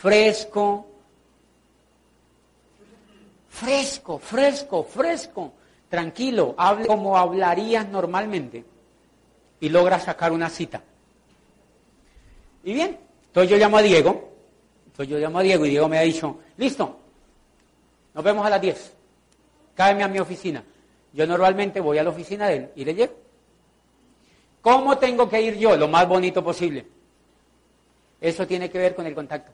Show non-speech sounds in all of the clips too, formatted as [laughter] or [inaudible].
fresco, fresco, fresco, fresco, tranquilo, hable como hablarías normalmente y logra sacar una cita. Y bien, entonces yo llamo a Diego, entonces yo llamo a Diego y Diego me ha dicho, listo, nos vemos a las 10, cáeme a mi oficina. Yo normalmente voy a la oficina de él y le llego. ¿Cómo tengo que ir yo? Lo más bonito posible. Eso tiene que ver con el contacto.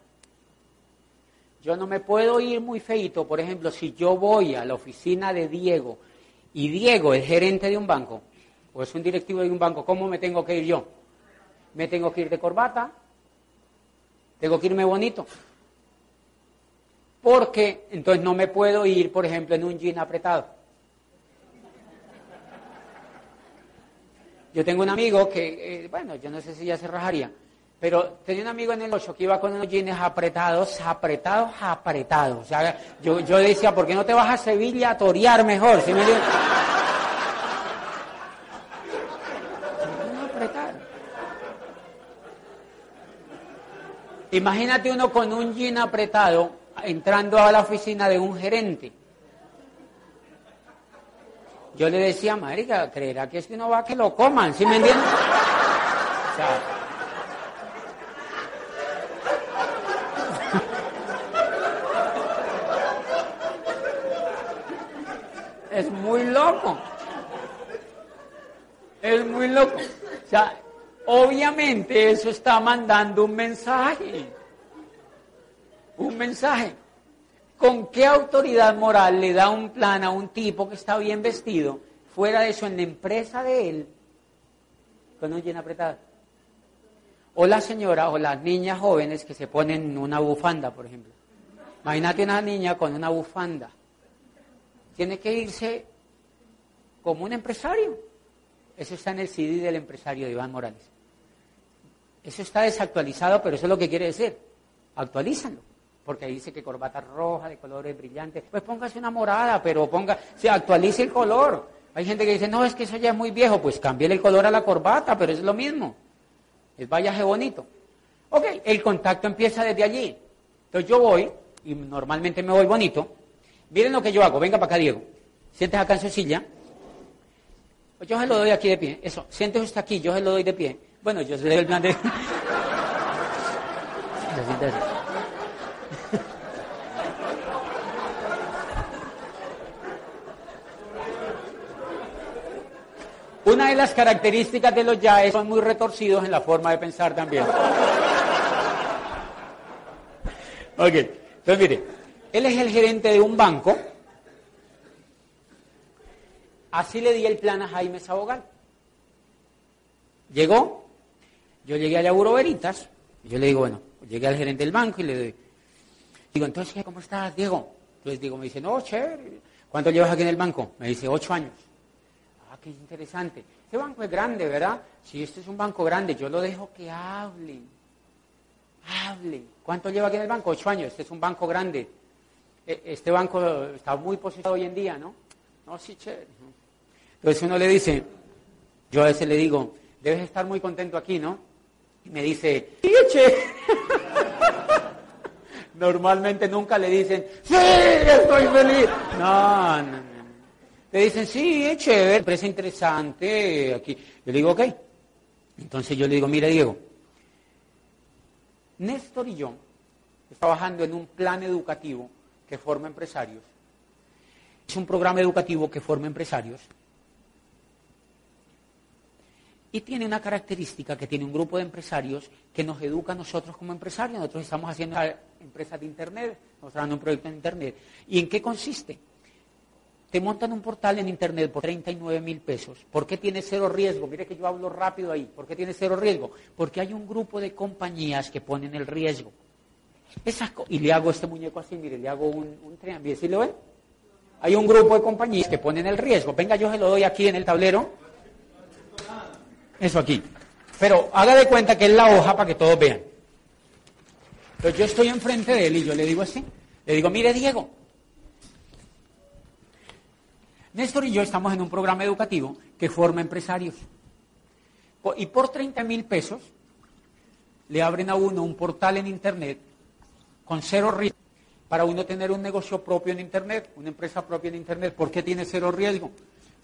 Yo no me puedo ir muy feito, por ejemplo, si yo voy a la oficina de Diego y Diego es gerente de un banco o es un directivo de un banco, ¿cómo me tengo que ir yo? Me tengo que ir de corbata, tengo que irme bonito. Porque entonces no me puedo ir, por ejemplo, en un jean apretado. Yo tengo un amigo que, eh, bueno, yo no sé si ya se rajaría, pero tenía un amigo en el 8 que iba con unos jeans apretados, apretados, apretados. O sea, yo, yo decía, ¿por qué no te vas a Sevilla a torear mejor? ¿Sí me Imagínate uno con un jean apretado entrando a la oficina de un gerente. Yo le decía, marica, creerá que es que uno va a que lo coman, ¿sí me entiendes? O sea, es muy loco. Es muy loco. O sea, obviamente eso está mandando un mensaje. Un mensaje. ¿Con qué autoridad moral le da un plan a un tipo que está bien vestido, fuera de eso, en la empresa de él, con un jean apretado? O la señora o las niñas jóvenes que se ponen una bufanda, por ejemplo. Imagínate una niña con una bufanda. Tiene que irse como un empresario. Eso está en el CD del empresario de Iván Morales. Eso está desactualizado, pero eso es lo que quiere decir. Actualízalo porque ahí dice que corbata roja, de colores brillantes. Pues póngase una morada, pero ponga, se actualice el color. Hay gente que dice, no, es que eso ya es muy viejo, pues cambie el color a la corbata, pero es lo mismo. Es vallaje bonito. Ok, el contacto empieza desde allí. Entonces yo voy, y normalmente me voy bonito. Miren lo que yo hago, venga para acá, Diego. Siéntese acá en su silla. Yo se lo doy aquí de pie. Eso, siéntese usted aquí, yo se lo doy de pie. Bueno, yo soy el plan de... Una de las características de los yaes son muy retorcidos en la forma de pensar también. ok, entonces mire, él es el gerente de un banco. Así le di el plan a Jaime Sabogal. Llegó, yo llegué a Buro Veritas, y yo le digo, bueno, llegué al gerente del banco y le doy, digo, entonces, ¿cómo estás, Diego? Entonces digo, me dice, no, chévere. ¿Cuánto llevas aquí en el banco? Me dice, ocho años qué interesante. Este banco es grande, ¿verdad? Si este es un banco grande, yo lo dejo que hable. Hable. ¿Cuánto lleva aquí en el banco? Ocho años. Este es un banco grande. E, este banco está muy posicionado hoy en día, ¿no? No, sí, chévere. Entonces uno le dice, yo a veces le digo, debes estar muy contento aquí, ¿no? Y me dice, sí. [laughs] Normalmente nunca le dicen, sí, estoy feliz. No, no, no. Le dicen, sí, es chévere, parece interesante. Aquí. Yo le digo, ok. Entonces yo le digo, mire Diego, Néstor y yo estamos trabajando en un plan educativo que forma empresarios. Es un programa educativo que forma empresarios. Y tiene una característica que tiene un grupo de empresarios que nos educa a nosotros como empresarios. Nosotros estamos haciendo empresas de Internet, estamos trabajando un proyecto en Internet. ¿Y en qué consiste? te montan un portal en internet por 39 mil pesos. ¿Por qué tiene cero riesgo? Mire que yo hablo rápido ahí. ¿Por qué tiene cero riesgo? Porque hay un grupo de compañías que ponen el riesgo. y le hago este muñeco así, mire, le hago un, un triángulo. ¿Sí lo? Hay un grupo de compañías que ponen el riesgo. Venga, yo se lo doy aquí en el tablero. Eso aquí. Pero haga de cuenta que es la hoja para que todos vean. Entonces yo estoy enfrente de él y yo le digo así. Le digo, mire Diego, Néstor y yo estamos en un programa educativo que forma empresarios. Y por 30 mil pesos le abren a uno un portal en Internet con cero riesgo. Para uno tener un negocio propio en Internet, una empresa propia en Internet, ¿por qué tiene cero riesgo?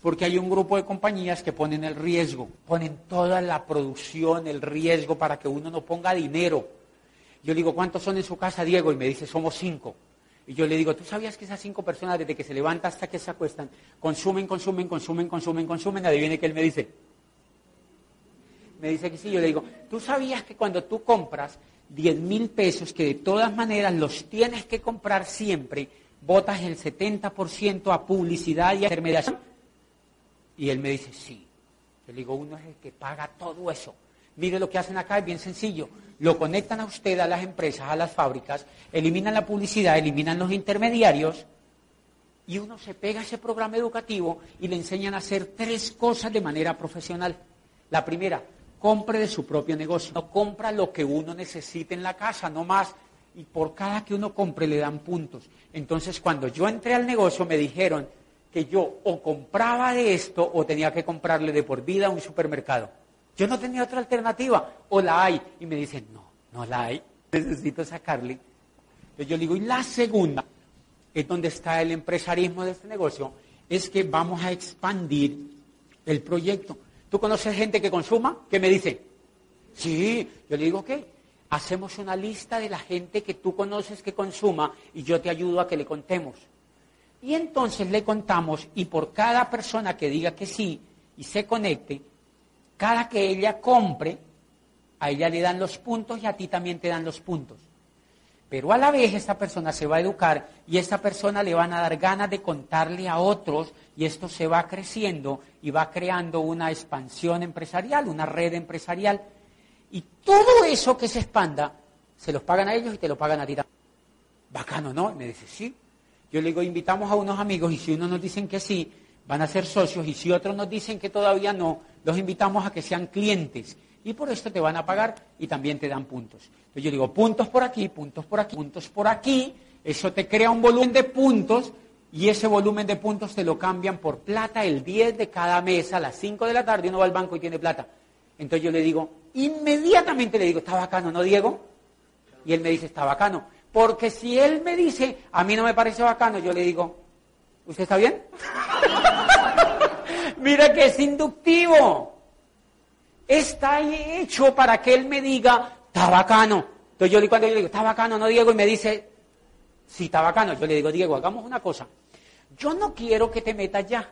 Porque hay un grupo de compañías que ponen el riesgo, ponen toda la producción, el riesgo para que uno no ponga dinero. Yo le digo, ¿cuántos son en su casa, Diego? Y me dice, somos cinco. Y yo le digo, ¿tú sabías que esas cinco personas, desde que se levanta hasta que se acuestan, consumen, consumen, consumen, consumen, consumen? Adivine que él me dice. Me dice que sí. Yo le digo, ¿tú sabías que cuando tú compras 10 mil pesos, que de todas maneras los tienes que comprar siempre, botas el 70% a publicidad y a intermediación? Y él me dice, sí. Yo le digo, uno es el que paga todo eso. Mire lo que hacen acá, es bien sencillo. Lo conectan a usted, a las empresas, a las fábricas, eliminan la publicidad, eliminan los intermediarios y uno se pega a ese programa educativo y le enseñan a hacer tres cosas de manera profesional. La primera, compre de su propio negocio. No compra lo que uno necesite en la casa, no más. Y por cada que uno compre le dan puntos. Entonces, cuando yo entré al negocio, me dijeron que yo o compraba de esto o tenía que comprarle de por vida a un supermercado. Yo no tenía otra alternativa. O la hay. Y me dicen, no, no la hay. Necesito sacarle. Entonces yo digo, y la segunda, es donde está el empresarismo de este negocio, es que vamos a expandir el proyecto. ¿Tú conoces gente que consuma? ¿Qué me dice? Sí, yo le digo, ok, hacemos una lista de la gente que tú conoces que consuma y yo te ayudo a que le contemos. Y entonces le contamos y por cada persona que diga que sí y se conecte, cada que ella compre, a ella le dan los puntos y a ti también te dan los puntos. Pero a la vez esta persona se va a educar y esta persona le van a dar ganas de contarle a otros y esto se va creciendo y va creando una expansión empresarial, una red empresarial. Y todo eso que se expanda, se los pagan a ellos y te lo pagan a ti también. Bacano, ¿no? Me dice, sí. Yo le digo, invitamos a unos amigos y si uno nos dicen que sí, van a ser socios y si otros nos dicen que todavía no, los invitamos a que sean clientes y por esto te van a pagar y también te dan puntos. Entonces yo digo, puntos por aquí, puntos por aquí, puntos por aquí, eso te crea un volumen de puntos y ese volumen de puntos te lo cambian por plata el 10 de cada mes a las 5 de la tarde uno va al banco y tiene plata. Entonces yo le digo, inmediatamente le digo, está bacano, ¿no, Diego? Y él me dice, está bacano. Porque si él me dice, a mí no me parece bacano, yo le digo, ¿usted está bien? [laughs] Mira que es inductivo. Está hecho para que él me diga, está bacano. Entonces yo cuando yo le digo, está bacano, no Diego, y me dice, sí, está bacano. Yo le digo, Diego, hagamos una cosa. Yo no quiero que te metas ya.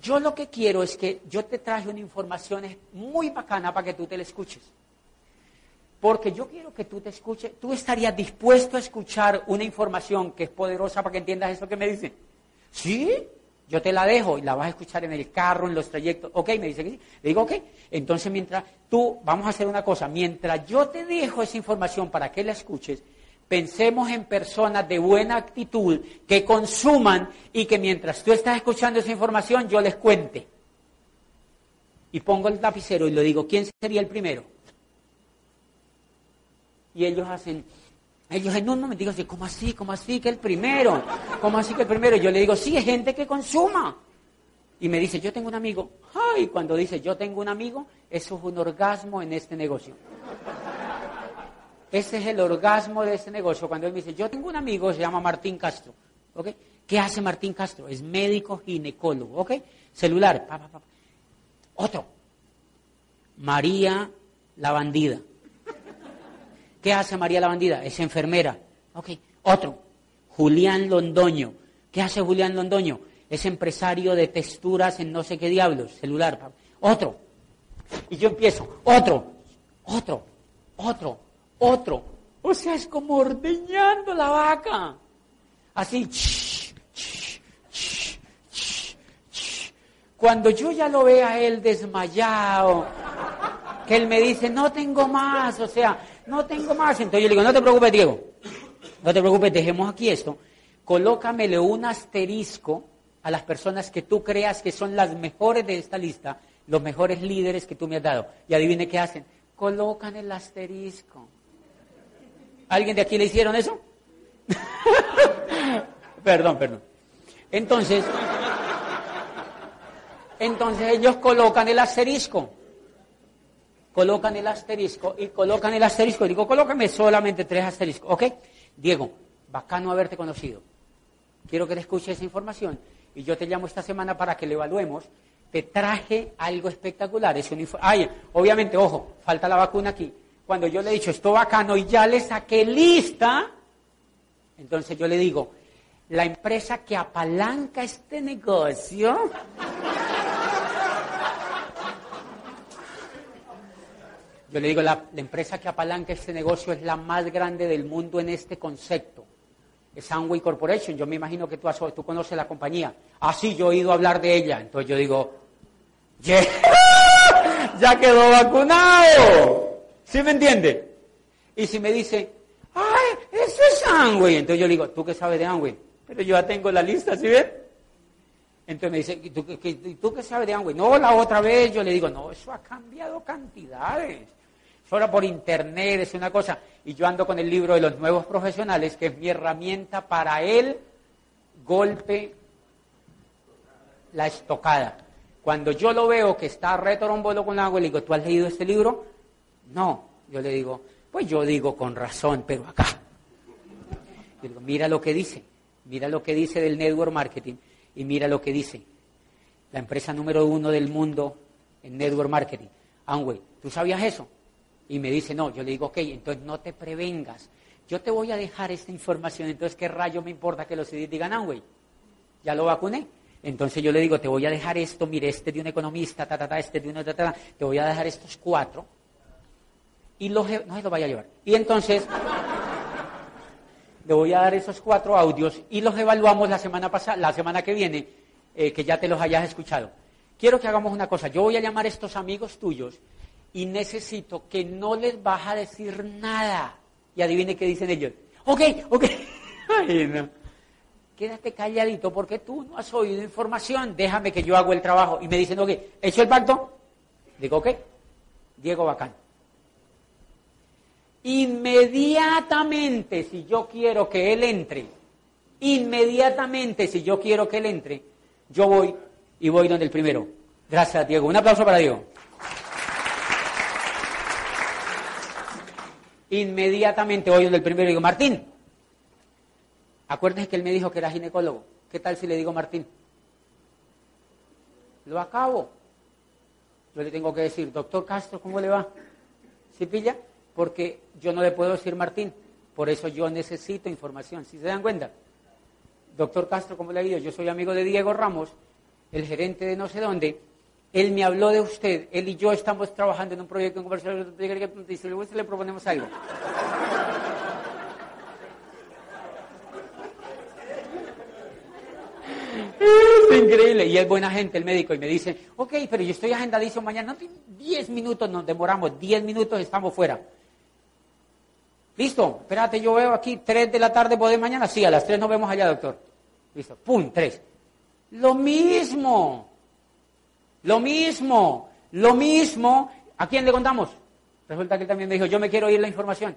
Yo lo que quiero es que yo te traje una información muy bacana para que tú te la escuches. Porque yo quiero que tú te escuches. ¿Tú estarías dispuesto a escuchar una información que es poderosa para que entiendas eso que me dicen? ¿Sí? Yo te la dejo y la vas a escuchar en el carro, en los trayectos. Ok, me dice que sí. Le digo, ok. Entonces, mientras tú, vamos a hacer una cosa. Mientras yo te dejo esa información para que la escuches, pensemos en personas de buena actitud que consuman y que mientras tú estás escuchando esa información, yo les cuente. Y pongo el lapicero y le digo, ¿quién sería el primero? Y ellos hacen, ellos en un momento digo, ¿cómo así? ¿Cómo así que el primero? ¿Cómo así que el primero? Yo le digo, sí, es gente que consuma. Y me dice, yo tengo un amigo. Ay, cuando dice yo tengo un amigo, eso es un orgasmo en este negocio. Ese es el orgasmo de este negocio. Cuando él me dice, yo tengo un amigo, se llama Martín Castro. ¿Ok? ¿Qué hace Martín Castro? Es médico ginecólogo. ¿Ok? Celular. Otro. María la bandida. ¿Qué hace María la bandida? Es enfermera. Ok. Otro. Julián Londoño. ¿Qué hace Julián Londoño? Es empresario de texturas en no sé qué diablos. Celular. Otro. Y yo empiezo. Otro. Otro. Otro. Otro. O sea, es como ordeñando la vaca. Así. Cuando yo ya lo vea a él desmayado, que él me dice, no tengo más, o sea, no tengo más. Entonces yo le digo, no te preocupes, Diego, no te preocupes, dejemos aquí esto. Colócamele un asterisco a las personas que tú creas que son las mejores de esta lista, los mejores líderes que tú me has dado. Y adivine qué hacen. Colocan el asterisco. ¿Alguien de aquí le hicieron eso? [laughs] perdón, perdón. Entonces, entonces ellos colocan el asterisco. Colocan el asterisco y colocan el asterisco. Y digo, colócame solamente tres asteriscos. ¿Ok? Diego, bacano haberte conocido. Quiero que te escuches esa información y yo te llamo esta semana para que lo evaluemos. Te traje algo espectacular. Es un Ay, obviamente, ojo, falta la vacuna aquí. Cuando yo le he dicho esto bacano y ya le saqué lista, entonces yo le digo, la empresa que apalanca este negocio Yo le digo, la, empresa que apalanca este negocio es la más grande del mundo en este concepto. Es Amway Corporation. Yo me imagino que tú, tú conoces la compañía. Ah, sí, yo he oído hablar de ella. Entonces yo digo, [laughs] ya quedó vacunado. ¿Sí me entiende? Y si me dice, ay, eso es Amway. Entonces yo le digo, ¿tú qué sabes de Amway? Pero yo ya tengo la lista, ¿sí ves? Entonces me dice, ¿y tú, tú qué sabes de Amway? No, la otra vez yo le digo, no, eso ha cambiado cantidades ahora por internet, es una cosa. Y yo ando con el libro de los nuevos profesionales, que es mi herramienta para el golpe, la estocada. Cuando yo lo veo que está retorombolo con agua, le digo, ¿tú has leído este libro? No. Yo le digo, pues yo digo con razón, pero acá. Yo digo, mira lo que dice, mira lo que dice del network marketing y mira lo que dice la empresa número uno del mundo en network marketing, Amway. ¿Tú sabías eso? Y me dice, no, yo le digo, ok, entonces no te prevengas. Yo te voy a dejar esta información, entonces qué rayo me importa que los CDs digan, ah, güey, ya lo vacuné. Entonces yo le digo, te voy a dejar esto, mire, este de un economista, ta, ta, ta, este de un, ta, ta, te voy a dejar estos cuatro. Y los, no se los vaya a llevar. Y entonces, le voy a dar esos cuatro audios y los evaluamos la semana pasada, la semana que viene, eh, que ya te los hayas escuchado. Quiero que hagamos una cosa. Yo voy a llamar a estos amigos tuyos y necesito que no les vas a decir nada. Y adivine qué dicen ellos. Ok, ok. [laughs] Ay, no. Quédate calladito porque tú no has oído información. Déjame que yo hago el trabajo. Y me dicen, ok, ¿hecho el pacto? Digo, ok. Diego Bacán. Inmediatamente, si yo quiero que él entre, inmediatamente, si yo quiero que él entre, yo voy y voy donde el primero. Gracias, Diego. Un aplauso para Diego. Inmediatamente voy del primero digo, Martín, acuérdese que él me dijo que era ginecólogo. ¿Qué tal si le digo Martín? Lo acabo. Yo le tengo que decir, doctor Castro, ¿cómo le va? ¿Sí pilla? Porque yo no le puedo decir Martín. Por eso yo necesito información. ¿Sí se dan cuenta? Doctor Castro, ¿cómo le ha ido? Yo soy amigo de Diego Ramos, el gerente de no sé dónde, él me habló de usted, él y yo estamos trabajando en un proyecto en comercial, y le proponemos algo. [laughs] Es increíble. Y es buena gente el médico y me dice, ok, pero yo estoy agendadísimo mañana. No, 10 minutos nos demoramos, 10 minutos estamos fuera. Listo, espérate, yo veo aquí 3 de la tarde, ¿podés mañana? Sí, a las 3 nos vemos allá, doctor. Listo, pum, 3. Lo mismo. Lo mismo, lo mismo. ¿A quién le contamos? Resulta que él también me dijo, yo me quiero oír la información.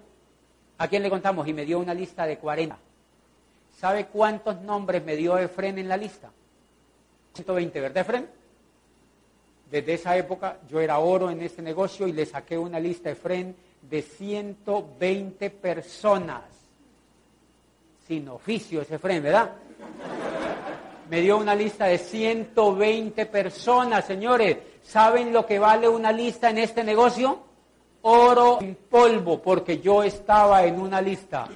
¿A quién le contamos? Y me dio una lista de 40. ¿Sabe cuántos nombres me dio Efren en la lista? 120, ¿verdad, Efren? Desde esa época yo era oro en este negocio y le saqué una lista Efren de 120 personas. Sin oficio ese Efren, ¿verdad? Me dio una lista de 120 personas, señores. ¿Saben lo que vale una lista en este negocio? Oro en polvo, porque yo estaba en una lista.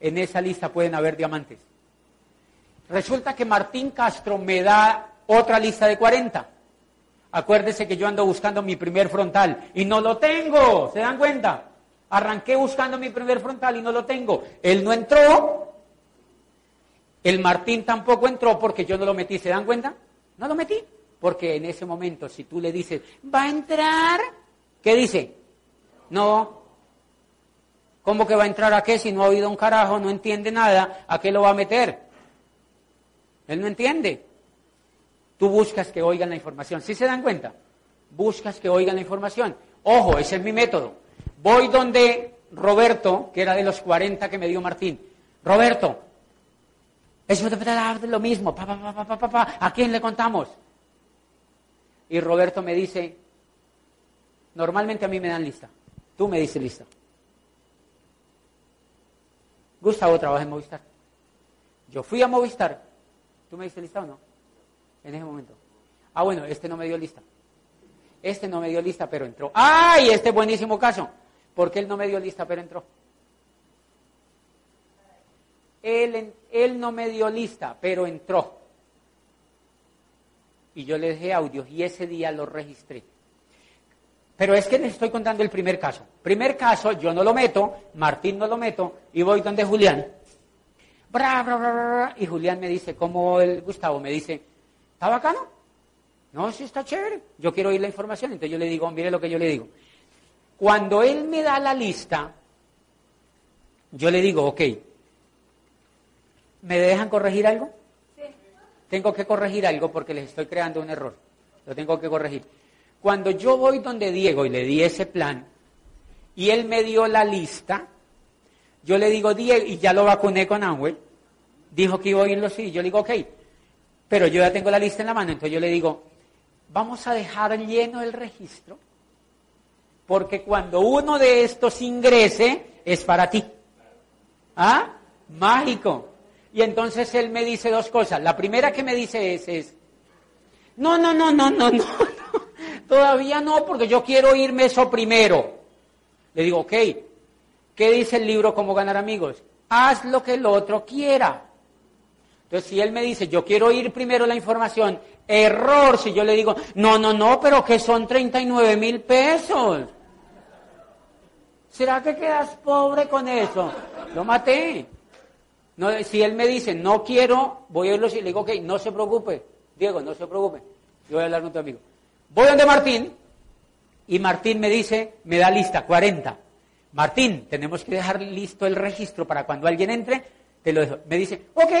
En esa lista pueden haber diamantes. Resulta que Martín Castro me da otra lista de 40. Acuérdese que yo ando buscando mi primer frontal y no lo tengo. ¿Se dan cuenta? Arranqué buscando mi primer frontal y no lo tengo. Él no entró el Martín tampoco entró porque yo no lo metí, ¿se dan cuenta? No lo metí. Porque en ese momento, si tú le dices, va a entrar, ¿qué dice? No. ¿Cómo que va a entrar a qué si no ha oído un carajo, no entiende nada? ¿A qué lo va a meter? Él no entiende. Tú buscas que oigan la información. ¿Sí se dan cuenta? Buscas que oigan la información. Ojo, ese es mi método. Voy donde Roberto, que era de los 40 que me dio Martín. Roberto, es lo mismo. Pa, pa, pa, ¿A quién le contamos? Y Roberto me dice, Normalmente a mí me dan lista. Tú me dices lista. Gustavo trabaja en Movistar. Yo fui a Movistar. ¿Tú me diste lista o no? En ese momento. Ah, bueno, este no me dio lista. Este no me dio lista, pero entró. ¡Ay! Este buenísimo caso. Porque él no me dio lista, pero entró. Él, no me dio lista, pero entró. Y yo le dejé audios y ese día lo registré. Pero es que les estoy contando el primer caso. Primer caso, yo no lo meto, Martín no lo meto, y voy donde Julián. Bra, bra, bra, y Julián me dice, como el Gustavo me dice, ¿está bacano? No, sí está chévere. Yo quiero oír la información. Entonces yo le digo, mire lo que yo le digo. Cuando él me da la lista, yo le digo, ok, ¿me dejan corregir algo? Sí. Tengo que corregir algo porque les estoy creando un error. Lo tengo que corregir. Cuando yo voy donde Diego y le di ese plan, y él me dio la lista, yo le digo, Diego, y ya lo vacuné con Amwell, dijo que iba a oírlo sí, yo le digo, ok, pero yo ya tengo la lista en la mano, entonces yo le digo, vamos a dejar lleno el registro, porque cuando uno de estos ingrese, es para ti. ¿Ah? Mágico. Y entonces él me dice dos cosas. La primera que me dice es, es no, no, no, no, no, no, todavía no, porque yo quiero irme eso primero. Le digo, ok, ¿qué dice el libro Cómo ganar amigos? Haz lo que el otro quiera. Entonces, si él me dice, yo quiero ir primero la información, error si yo le digo, no, no, no, pero que son 39 mil pesos. ¿Será que quedas pobre con eso? Lo maté. No, si él me dice, no quiero, voy a irlo y le digo, ok, no se preocupe, Diego, no se preocupe, yo voy a hablar con tu amigo. Voy donde Martín y Martín me dice, me da lista, 40. Martín, tenemos que dejar listo el registro para cuando alguien entre, te lo dejo. Me dice, ok,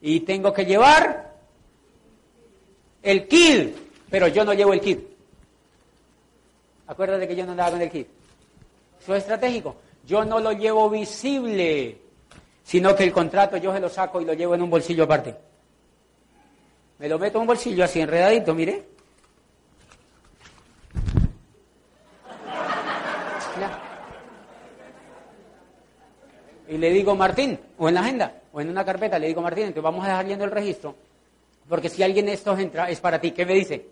y tengo que llevar el kit, pero yo no llevo el kit. Acuérdate que yo no andaba con el kit. Eso es estratégico. Yo no lo llevo visible, sino que el contrato yo se lo saco y lo llevo en un bolsillo aparte. Me lo meto en un bolsillo así enredadito, mire. Y le digo, Martín, o en la agenda, o en una carpeta, le digo, Martín, entonces vamos a dejar yendo el registro, porque si alguien de estos entra, es para ti. ¿Qué me dice?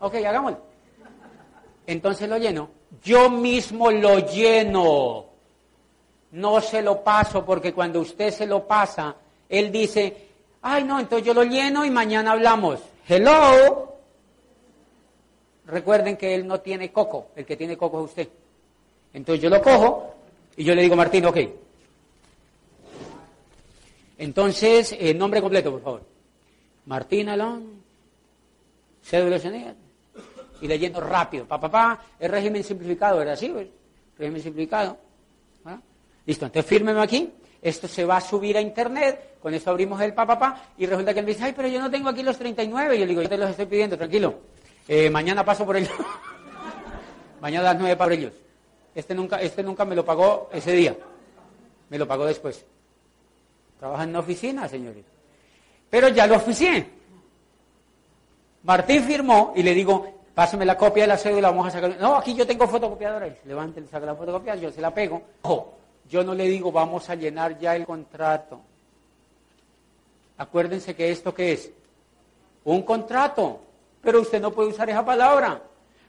Ok, hagámoslo. Entonces lo lleno. Yo mismo lo lleno. No se lo paso, porque cuando usted se lo pasa, él dice, ay no, entonces yo lo lleno y mañana hablamos. Hello. Recuerden que él no tiene coco, el que tiene coco es usted. Entonces yo lo cojo y yo le digo, Martín, ok, entonces, el eh, nombre completo, por favor. Martín Alón, cédula y leyendo rápido. Pa, pa, pa, el régimen simplificado, ¿verdad? Sí, pues, régimen simplificado. Listo, entonces fírmeme aquí. Esto se va a subir a internet, con esto abrimos el pa, pa, pa, y resulta que él me dice, ay, pero yo no tengo aquí los 39. Y yo le digo, yo te los estoy pidiendo, tranquilo. Eh, mañana paso por ellos. [laughs] mañana a las 9 para ellos. Este nunca, este nunca me lo pagó ese día. Me lo pagó después. Trabaja en una oficina, señores. Pero ya lo oficié. Martín firmó y le digo, pásame la copia de la cédula, vamos a sacar. No, aquí yo tengo fotocopiadora. Levante, saca la fotocopia, yo se la pego. Ojo, yo no le digo, vamos a llenar ya el contrato. Acuérdense que esto qué es? Un contrato. Pero usted no puede usar esa palabra.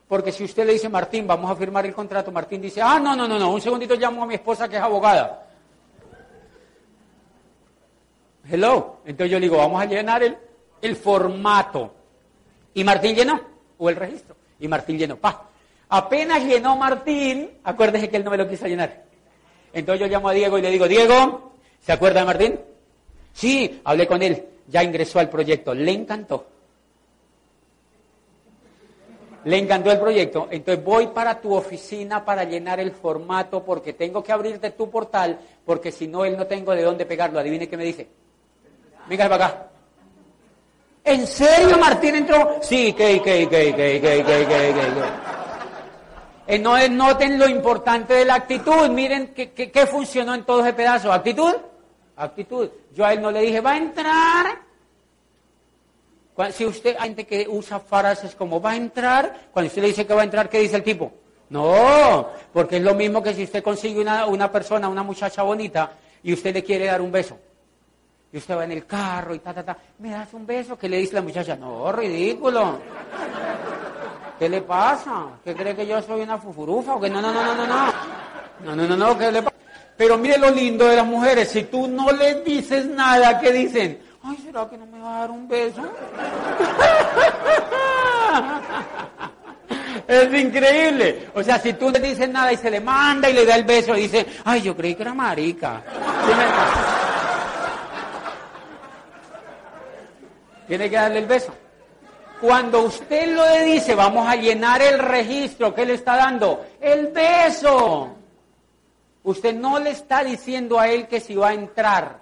Porque si usted le dice, Martín, vamos a firmar el contrato, Martín dice, ah, no, no, no, no, un segundito llamo a mi esposa que es abogada. Hello. Entonces yo le digo, vamos a llenar el, el formato. Y Martín llenó, o el registro. Y Martín llenó. Pa. Apenas llenó Martín, acuérdese que él no me lo quiso llenar. Entonces yo llamo a Diego y le digo, Diego, ¿se acuerda de Martín? Sí, hablé con él, ya ingresó al proyecto, le encantó. Le encantó el proyecto, entonces voy para tu oficina para llenar el formato porque tengo que abrirte tu portal porque si no él no tengo de dónde pegarlo. Adivine qué me dice. Venga para acá. ¿En serio Martín entró? Sí, que, que, que, que, que, que, que, no noten lo importante de la actitud. Miren qué funcionó en todo ese pedazo. ¿Actitud? Actitud. Yo a él no le dije, va a entrar. Si usted, hay gente que usa frases como va a entrar, cuando usted le dice que va a entrar, ¿qué dice el tipo? No, porque es lo mismo que si usted consigue una, una persona, una muchacha bonita, y usted le quiere dar un beso. Y usted va en el carro y ta, ta, ta. ¿Me das un beso? ¿Qué le dice la muchacha? No, ridículo. ¿Qué le pasa? ¿Qué cree que yo soy una fufurufa? ¿O que no, no, no, no, no, no? No, no, no, no, ¿qué le pasa? Pero mire lo lindo de las mujeres. Si tú no les dices nada, ¿qué dicen? Ay, ¿será que no me va a dar un beso? [laughs] Es increíble. O sea, si tú le dices nada y se le manda y le da el beso dice, ay, yo creí que era marica. Tiene que darle el beso. Cuando usted lo le dice, vamos a llenar el registro, ¿qué le está dando? El beso. Usted no le está diciendo a él que si va a entrar.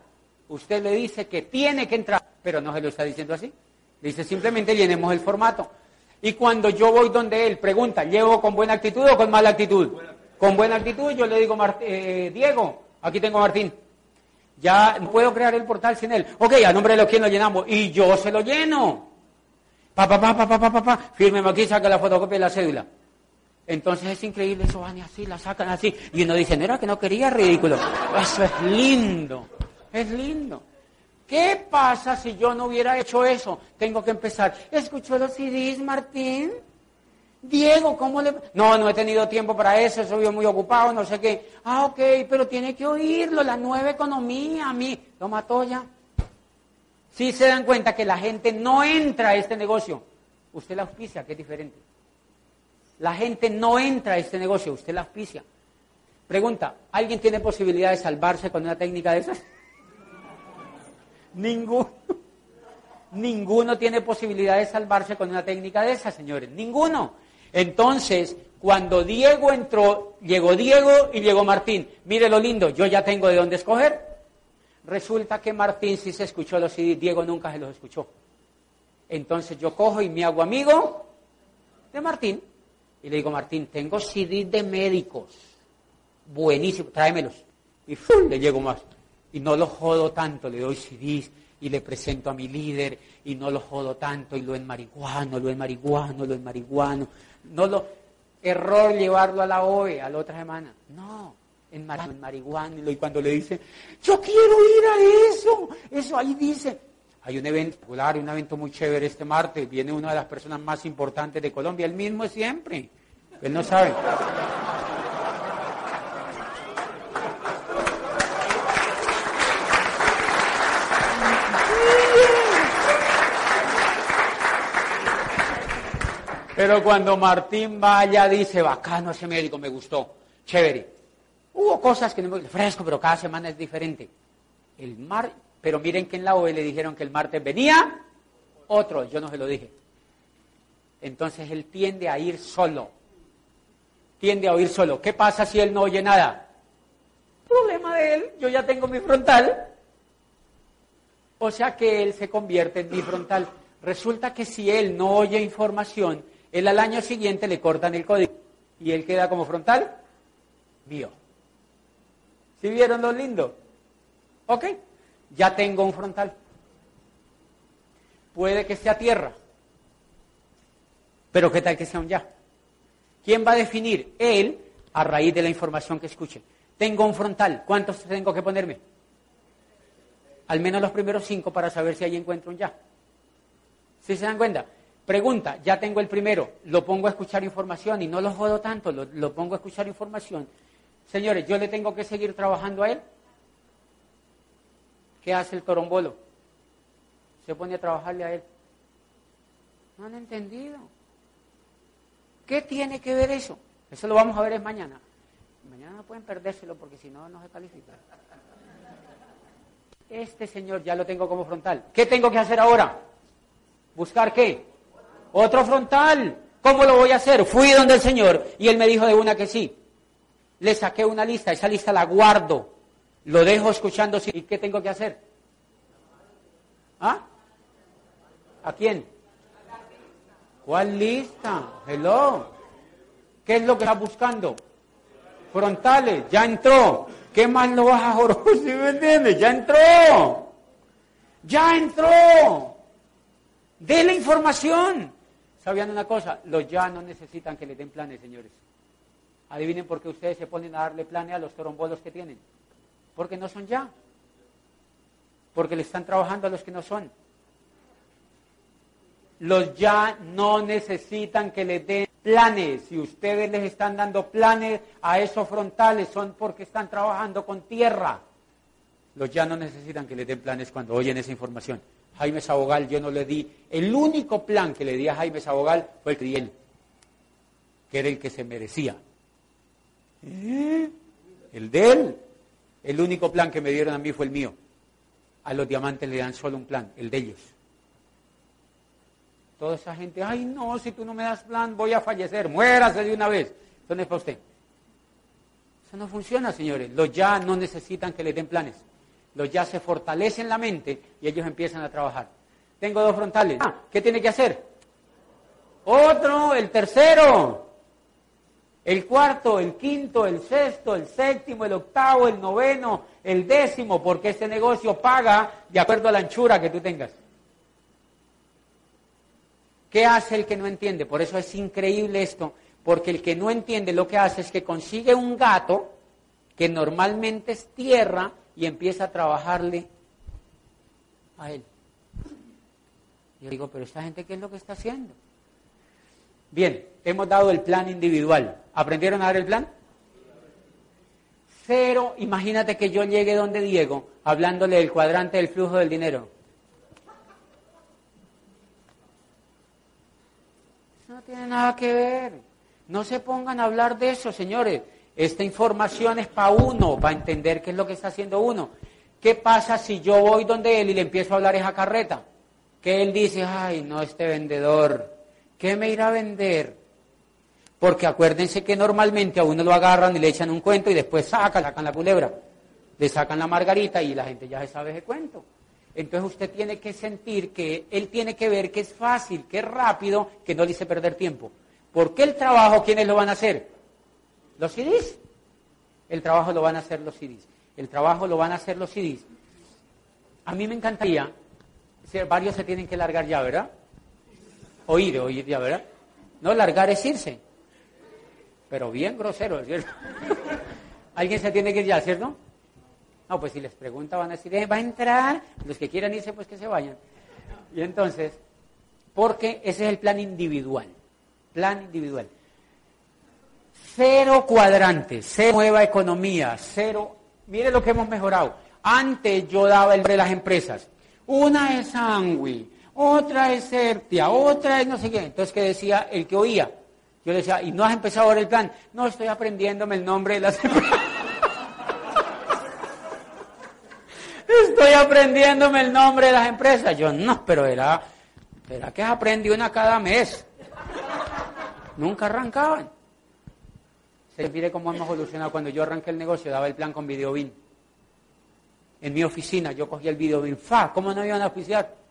Usted le dice que tiene que entrar, pero no se lo está diciendo así. Le dice simplemente llenemos el formato. Y cuando yo voy donde él, pregunta, ¿llevo con buena actitud o con mala actitud? Con buena actitud, yo le digo, eh, Diego, aquí tengo a Martín. Ya puedo crear el portal sin él. Ok, a nombre de los lo llenamos. Y yo se lo lleno. Pa, pa, pa, pa, pa, pa, pa, Fírmeme aquí, saca la fotocopia de la cédula. Entonces es increíble, eso van y así, la sacan así. Y uno dice, no era que no quería, ridículo. Eso es lindo, es lindo. ¿Qué pasa si yo no hubiera hecho eso? Tengo que empezar. ¿Escuchó los CDs, Martín? Diego, ¿cómo le...? No, no he tenido tiempo para eso, soy muy ocupado, no sé qué. Ah, ok, pero tiene que oírlo, la nueva economía, a mí. Lo mató ya. Si se dan cuenta que la gente no entra a este negocio, usted la auspicia, que es diferente. La gente no entra a este negocio, usted la auspicia. Pregunta, ¿alguien tiene posibilidad de salvarse con una técnica de esas? [laughs] Ninguno. Ninguno tiene posibilidad de salvarse con una técnica de esas, señores. Ninguno. Entonces, cuando Diego entró, llegó Diego y llegó Martín. Mire lo lindo, yo ya tengo de dónde escoger. Resulta que Martín sí se escuchó los CDs, Diego nunca se los escuchó. Entonces yo cojo y me hago amigo de Martín y le digo, Martín, tengo CDs de médicos. Buenísimo, tráemelos. Y ¡fum! le llego más. Y no lo jodo tanto, le doy CDs y le presento a mi líder y no lo jodo tanto y lo en marihuano, lo en marihuano, lo en marihuano. No lo error llevarlo a la OE a la otra semana. No, en, marihuana. Y cuando le dice, yo quiero ir a eso, eso ahí dice. Hay un evento popular, un evento muy chévere este martes. Viene una de las personas más importantes de Colombia, el mismo siempre. Él no sabe. Pero cuando Martín vaya, dice, bacano ese médico, me gustó, chévere. Hubo cosas que no me fresco, pero cada semana es diferente. El mar, pero miren que en la OE le dijeron que el martes venía otro, yo no se lo dije. Entonces él tiende a ir solo. Tiende a oír solo. ¿Qué pasa si él no oye nada? Problema de él, yo ya tengo mi frontal. O sea que él se convierte en mi frontal. Resulta que si él no oye información, él al año siguiente le cortan el código y él queda como frontal mío. ¿Sí vieron lo lindo? Ok, ya tengo un frontal. Puede que sea tierra, pero ¿qué tal que sea un ya? ¿Quién va a definir? Él, a raíz de la información que escuche. Tengo un frontal, ¿cuántos tengo que ponerme? Al menos los primeros cinco para saber si ahí encuentro un ya. ¿Sí se dan cuenta? Pregunta, ya tengo el primero, lo pongo a escuchar información y no lo jodo tanto, lo, pongo a escuchar información. Señores, yo le tengo que seguir trabajando a él. ¿Qué hace el torombolo? Se pone a trabajarle a él. No han entendido. ¿Qué tiene que ver eso? Eso lo vamos a ver es mañana. Mañana no pueden perdérselo porque si no, no se califica. Este señor ya lo tengo como frontal. ¿Qué tengo que hacer ahora? ¿Buscar qué? Otro frontal. ¿Cómo lo voy a hacer? Fui donde el Señor y Él me dijo de una que sí. Le saqué una lista, esa lista la guardo, lo dejo escuchando. ¿Y qué tengo que hacer? ¿Ah? ¿A quién? ¿Cuál lista? Hello. ¿Qué es lo que está buscando? Frontales, ya entró. ¿Qué más lo vas a joder? [laughs] ¿Sí me entiendes? Ya entró. Ya entró. De la información. ¿Sabían una cosa? Los ya no necesitan que les den planes, señores. Adivinen por qué ustedes se ponen a darle planes a los torombolos que tienen. Porque no son ya. Porque le están trabajando a los que no son. Los ya no necesitan que les den planes. Si ustedes les están dando planes a esos frontales, son porque están trabajando con tierra. Los ya no necesitan que les den planes cuando oyen esa información. Jaime Sabogal, yo no le di. El único plan que le di a Jaime Sabogal fue el que que era el que se merecía. ¿Eh? El de él. El único plan que me dieron a mí fue el mío. A los diamantes le dan solo un plan, el de ellos. Toda esa gente, ay no, si tú no me das plan voy a fallecer, muérase de una vez. Eso no es para usted. Eso no funciona, señores. Los ya no necesitan que les den planes. Los ya se fortalecen la mente y ellos empiezan a trabajar. Tengo dos frontales. Ah, ¿Qué tiene que hacer? Otro, el tercero. El cuarto, el quinto, el sexto, el séptimo, el octavo, el noveno, el décimo, porque este negocio paga de acuerdo a la anchura que tú tengas. ¿Qué hace el que no entiende? Por eso es increíble esto, porque el que no entiende lo que hace es que consigue un gato que normalmente es tierra y empieza a trabajarle a él. Yo digo, pero esta gente, ¿qué es lo que está haciendo? Bien, hemos dado el plan individual. ¿Aprendieron a dar el plan? Cero, imagínate que yo llegue donde Diego, hablándole del cuadrante del flujo del dinero. Eso no tiene nada que ver. No se pongan a hablar de eso, señores. Esta información es para uno, para entender qué es lo que está haciendo uno. ¿Qué pasa si yo voy donde él y le empiezo a hablar esa carreta? Que él dice, ay, no, este vendedor, ¿qué me irá a vender? Porque acuérdense que normalmente a uno lo agarran y le echan un cuento y después sacan, sacan la culebra, le sacan la margarita y la gente ya se sabe ese cuento. Entonces usted tiene que sentir que él tiene que ver que es fácil, que es rápido, que no le hice perder tiempo. ¿Por qué el trabajo quiénes lo van a hacer? Los CDs. El trabajo lo van a hacer los CDs. El trabajo lo van a hacer los CDs. A mí me encantaría, varios se tienen que largar ya, ¿verdad? Oír, oír ya, ¿verdad? No, largar es irse. Pero bien grosero, ¿cierto? [laughs] Alguien se tiene que ir ya, ¿cierto? No, pues si les pregunta van a decir, eh, va a entrar, los que quieran irse, pues que se vayan. Y entonces, porque ese es el plan individual, plan individual. Cero cuadrantes, cero nueva economía, cero. Mire lo que hemos mejorado. Antes yo daba el de las empresas. Una es Angui, otra es Sertia, otra es no sé qué. Entonces, ¿qué decía el que oía? Yo le decía, ¿y no has empezado a ver el plan? No, estoy aprendiéndome el nombre de las [laughs] empresas. estoy aprendiéndome el nombre de las empresas. Yo, no, pero era, era que aprendí una cada mes. Nunca arrancaban. Se mire cómo hemos evolucionado. Cuando yo arranqué el negocio, daba el plan con Videobin. En mi oficina yo cogía el Videobin. ¡Fa! ¿Cómo no iban a oficiar?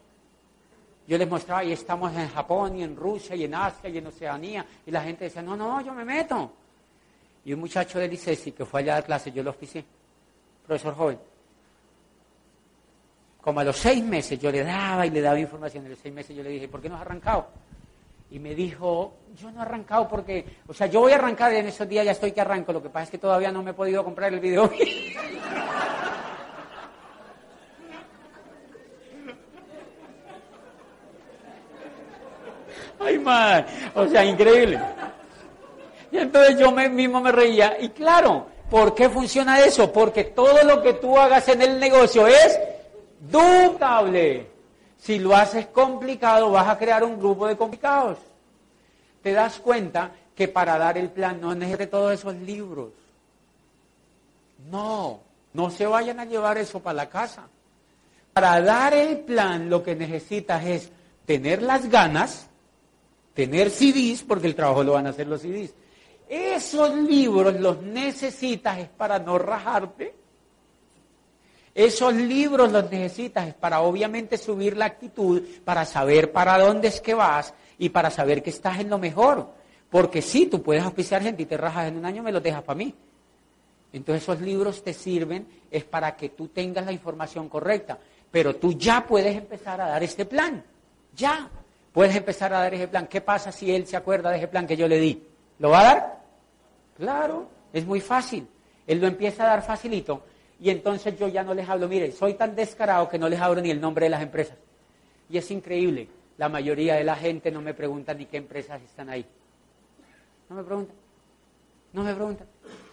Yo les mostraba, y estamos en Japón, y en Rusia, y en Asia, y en Oceanía. Y la gente decía, no, no, yo me meto. Y un muchacho de ICESI que fue allá a clase, yo lo oficié. Profesor joven. Como a los seis meses yo le daba y le daba información. A los seis meses yo le dije, ¿por qué no has arrancado? y me dijo, yo no he arrancado porque, o sea, yo voy a arrancar en esos días, ya estoy que arranco, lo que pasa es que todavía no me he podido comprar el video. [laughs] Ay, man, o sea, increíble. Y entonces yo mismo me reía, y claro, ¿por qué funciona eso? Porque todo lo que tú hagas en el negocio es dupable. Si lo haces complicado, vas a crear un grupo de complicados. Te das cuenta que para dar el plan no necesitas todos esos libros. No, no se vayan a llevar eso para la casa. Para dar el plan lo que necesitas es tener las ganas, tener CDs, porque el trabajo lo van a hacer los CDs. Esos libros los necesitas es para no rajarte, esos libros los necesitas para obviamente subir la actitud, para saber para dónde es que vas y para saber que estás en lo mejor. Porque si tú puedes auspiciar gente y te rajas en un año, me lo dejas para mí. Entonces esos libros te sirven es para que tú tengas la información correcta. Pero tú ya puedes empezar a dar este plan. Ya. Puedes empezar a dar ese plan. ¿Qué pasa si él se acuerda de ese plan que yo le di? ¿Lo va a dar? Claro, es muy fácil. Él lo empieza a dar facilito y entonces yo ya no les hablo. Mire, soy tan descarado que no les hablo ni el nombre de las empresas. Y es increíble. La mayoría de la gente no me pregunta ni qué empresas están ahí. No me preguntan. No me preguntan.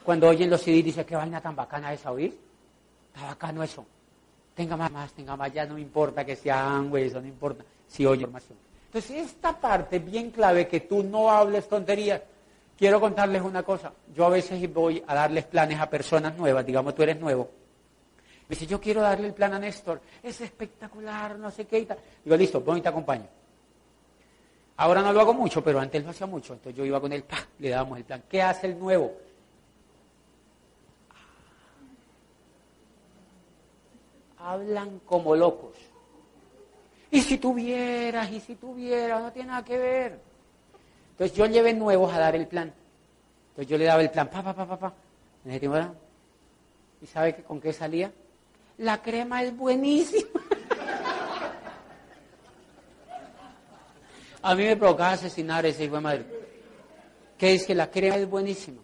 Cuando oyen los CD dice, qué vaina tan bacana esa oír. Está bacano eso. Tenga más, más, tenga más, ya no importa que sean eso no importa si oye información. Entonces, esta parte bien clave que tú no hables tonterías. Quiero contarles una cosa. Yo a veces voy a darles planes a personas nuevas, digamos tú eres nuevo. Me dice, yo quiero darle el plan a Néstor, es espectacular, no sé qué y tal. Digo, listo, voy y te acompaño. Ahora no lo hago mucho, pero antes lo hacía mucho. Entonces yo iba con él, ¡pah! le dábamos el plan. ¿Qué hace el nuevo? Hablan como locos. Y si tuvieras, y si tuvieras, no tiene nada que ver. Entonces yo llevé nuevos a dar el plan. Entonces yo le daba el plan, pa, pa, pa, pa, pa. ¿Y sabe con qué salía? La crema es buenísima. A mí me provocaba asesinar ese hijo de madre. Que es que la crema es buenísima.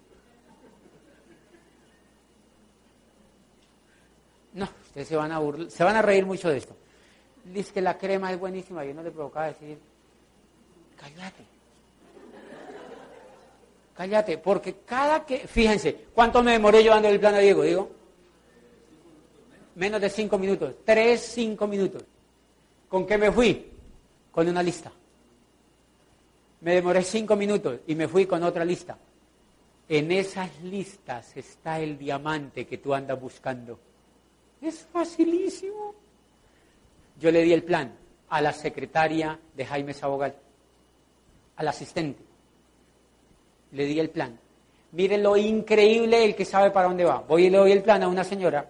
No, ustedes se van a se van a reír mucho de esto. Dice que la crema es buenísima y no le provocaba decir, cállate. Cállate, porque cada que, fíjense, ¿cuánto me demoré llevando el plan a Diego? Digo, menos de cinco minutos, tres, cinco minutos. ¿Con qué me fui? Con una lista. Me demoré cinco minutos y me fui con otra lista. En esas listas está el diamante que tú andas buscando. Es facilísimo. Yo le di el plan a la secretaria de Jaime Sabogal, al asistente. Le di el plan. Miren lo increíble el que sabe para dónde va. Voy y le doy el plan a una señora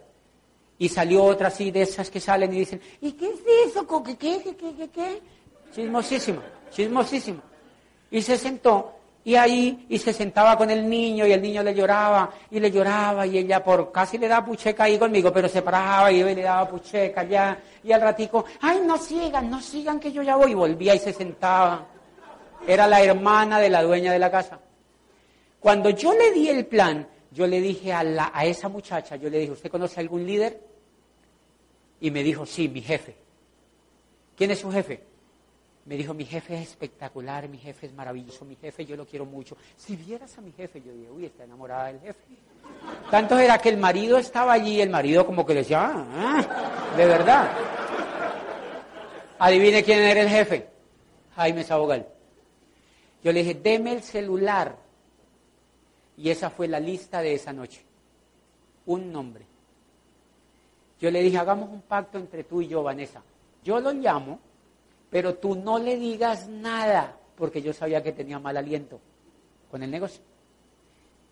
y salió otra así de esas que salen y dicen, ¿y qué es eso? ¿Qué, qué, qué, qué, qué? Chismosísimo, chismosísimo. Y se sentó y ahí y se sentaba con el niño y el niño le lloraba y le lloraba y ella por casi le daba pucheca ahí conmigo, pero se paraba y le daba pucheca ya y al ratico, ay, no sigan, no sigan que yo ya voy volvía y se sentaba. Era la hermana de la dueña de la casa. Cuando yo le di el plan, yo le dije a, la, a esa muchacha, yo le dije, ¿usted conoce algún líder? Y me dijo, sí, mi jefe. ¿Quién es su jefe? Me dijo, mi jefe es espectacular, mi jefe es maravilloso, mi jefe yo lo quiero mucho. Si vieras a mi jefe, yo dije, uy, está enamorada del jefe. Tanto era que el marido estaba allí, el marido como que le decía, ah, de verdad. Adivine quién era el jefe, Jaime Sabogal. Yo le dije, deme el celular. Y esa fue la lista de esa noche. Un nombre. Yo le dije, hagamos un pacto entre tú y yo, Vanessa. Yo lo llamo pero tú no le digas nada, porque yo sabía que tenía mal aliento con el negocio.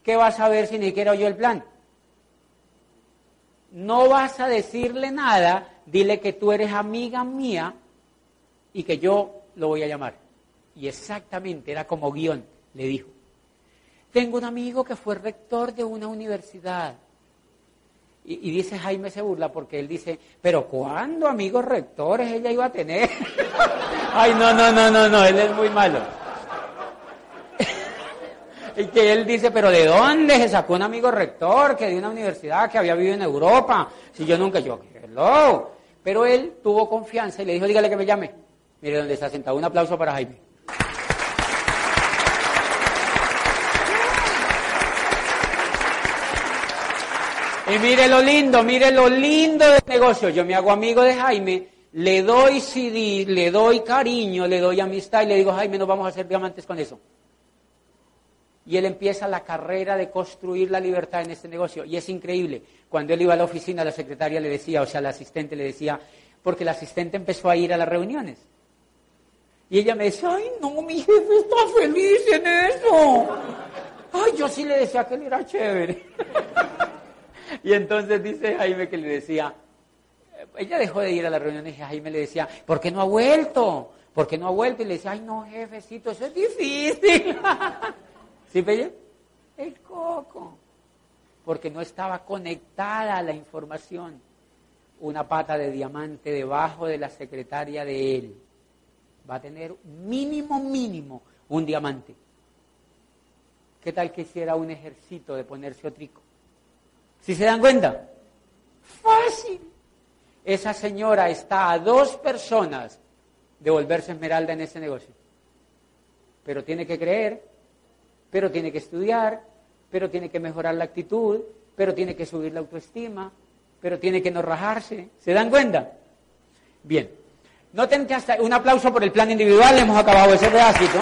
¿Qué vas a ver si ni siquiera oyó el plan? No vas a decirle nada, dile que tú eres amiga mía y que yo lo voy a llamar. Y exactamente, era como guion, le dijo. Tengo un amigo que fue rector de una universidad y, dice Jaime se burla porque él dice, pero ¿cuándo amigos rectores ella iba a tener? [laughs] Ay, no, no, no, no, no, él es muy malo. [laughs] y que él dice, pero ¿de dónde se sacó un amigo rector que de una universidad que había vivido en Europa? Si yo nunca, yo, hello. Pero él tuvo confianza y le dijo, dígale que me llame. Mire dónde está sentado. Un aplauso para Jaime. Y mire lo lindo, mire lo lindo del negocio. Yo me hago amigo de Jaime, le doy CD, le doy cariño, le doy amistad y le digo, Jaime, nos vamos a hacer diamantes con eso. Y él empieza la carrera de construir la libertad en este negocio. Y es increíble. Cuando él iba a la oficina, la secretaria le decía, o sea, la asistente le decía, porque la asistente empezó a ir a las reuniones. Y ella me decía, ay, no, mi jefe está feliz en eso. Ay, yo sí le decía que él era chévere. [laughs] Y entonces dice Jaime que le decía, ella dejó de ir a la reunión y Jaime le decía, ¿por qué no ha vuelto? ¿Por qué no ha vuelto? Y le decía, ay no, jefecito, eso es difícil. [laughs] ¿Sí, Pelle? El coco. Porque no estaba conectada a la información. Una pata de diamante debajo de la secretaria de él. va a tener mínimo, mínimo un diamante. ¿Qué tal que hiciera un ejército de ponerse otrico? ¿Si se dan cuenta? Fácil. Esa señora está a dos personas de volverse esmeralda en ese negocio. Pero tiene que creer, pero tiene que estudiar, pero tiene que mejorar la actitud, pero tiene que subir la autoestima, pero tiene que no rajarse. ¿Se dan cuenta? Bien. Noten que hasta un aplauso por el plan individual, hemos acabado ese pedacito.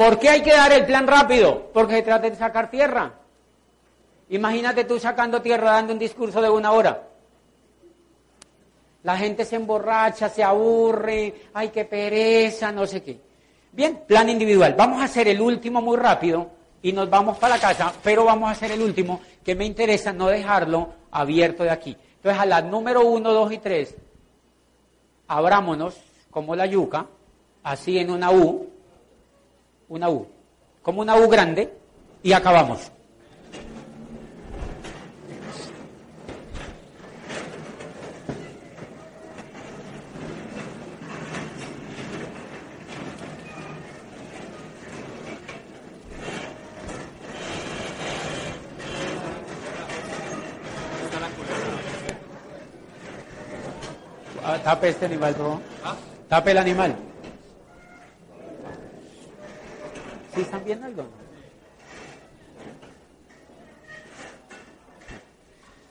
¿Por qué hay que dar el plan rápido? Porque se trata de sacar tierra. Imagínate tú sacando tierra dando un discurso de una hora. La gente se emborracha, se aburre, ay, qué pereza, no sé qué. Bien, plan individual. Vamos a hacer el último muy rápido y nos vamos para la casa, pero vamos a hacer el último que me interesa no dejarlo abierto de aquí. Entonces, a la número uno, dos y tres, abrámonos como la yuca, así en una U, una U, como una U grande, y acabamos. Ah, tape este animal, por favor. Tape el animal. ¿Sí están viendo algo?